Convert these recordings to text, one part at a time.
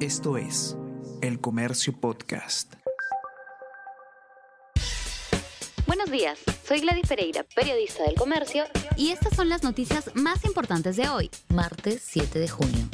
Esto es El Comercio Podcast. Buenos días, soy Gladys Pereira, periodista del Comercio, y estas son las noticias más importantes de hoy, martes 7 de junio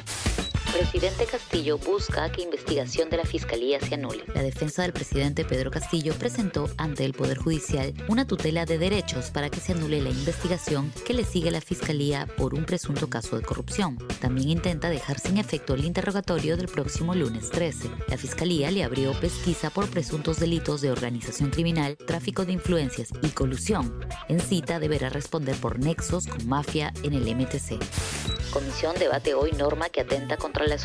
presidente Castillo busca que investigación de la Fiscalía se anule. La defensa del presidente Pedro Castillo presentó ante el Poder Judicial una tutela de derechos para que se anule la investigación que le sigue a la Fiscalía por un presunto caso de corrupción. También intenta dejar sin efecto el interrogatorio del próximo lunes 13. La Fiscalía le abrió pesquisa por presuntos delitos de organización criminal, tráfico de influencias y colusión. En cita deberá responder por nexos con mafia en el MTC. Comisión debate hoy norma que atenta contra la.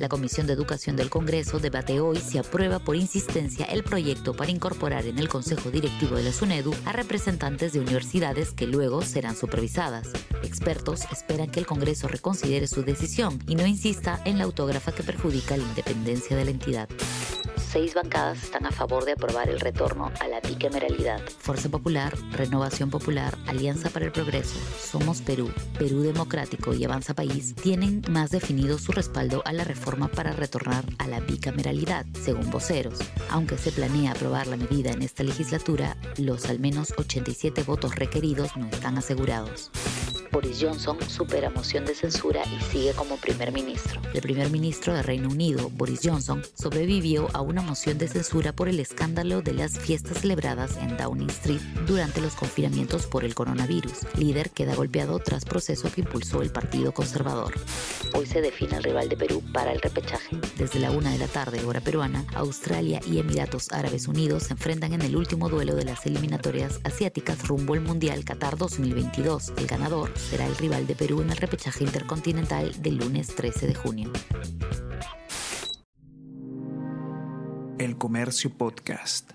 La Comisión de Educación del Congreso debate hoy si aprueba por insistencia el proyecto para incorporar en el Consejo Directivo de la SUNEDU a representantes de universidades que luego serán supervisadas. Expertos esperan que el Congreso reconsidere su decisión y no insista en la autógrafa que perjudica la independencia de la entidad seis bancadas están a favor de aprobar el retorno a la bicameralidad. Fuerza Popular, Renovación Popular, Alianza para el Progreso, Somos Perú, Perú Democrático y Avanza País tienen más definido su respaldo a la reforma para retornar a la bicameralidad, según voceros. Aunque se planea aprobar la medida en esta legislatura, los al menos 87 votos requeridos no están asegurados. Boris Johnson supera moción de censura y sigue como primer ministro. El primer ministro de Reino Unido, Boris Johnson, sobrevivió a una moción de censura por el escándalo de las fiestas celebradas en Downing Street durante los confinamientos por el coronavirus. Líder queda golpeado tras proceso que impulsó el Partido Conservador. Hoy se define el rival de Perú para el repechaje. Desde la una de la tarde, hora peruana, Australia y Emiratos Árabes Unidos se enfrentan en el último duelo de las eliminatorias asiáticas rumbo al Mundial Qatar 2022. El ganador será el rival de Perú en el repechaje intercontinental del lunes 13 de junio. El Comercio Podcast.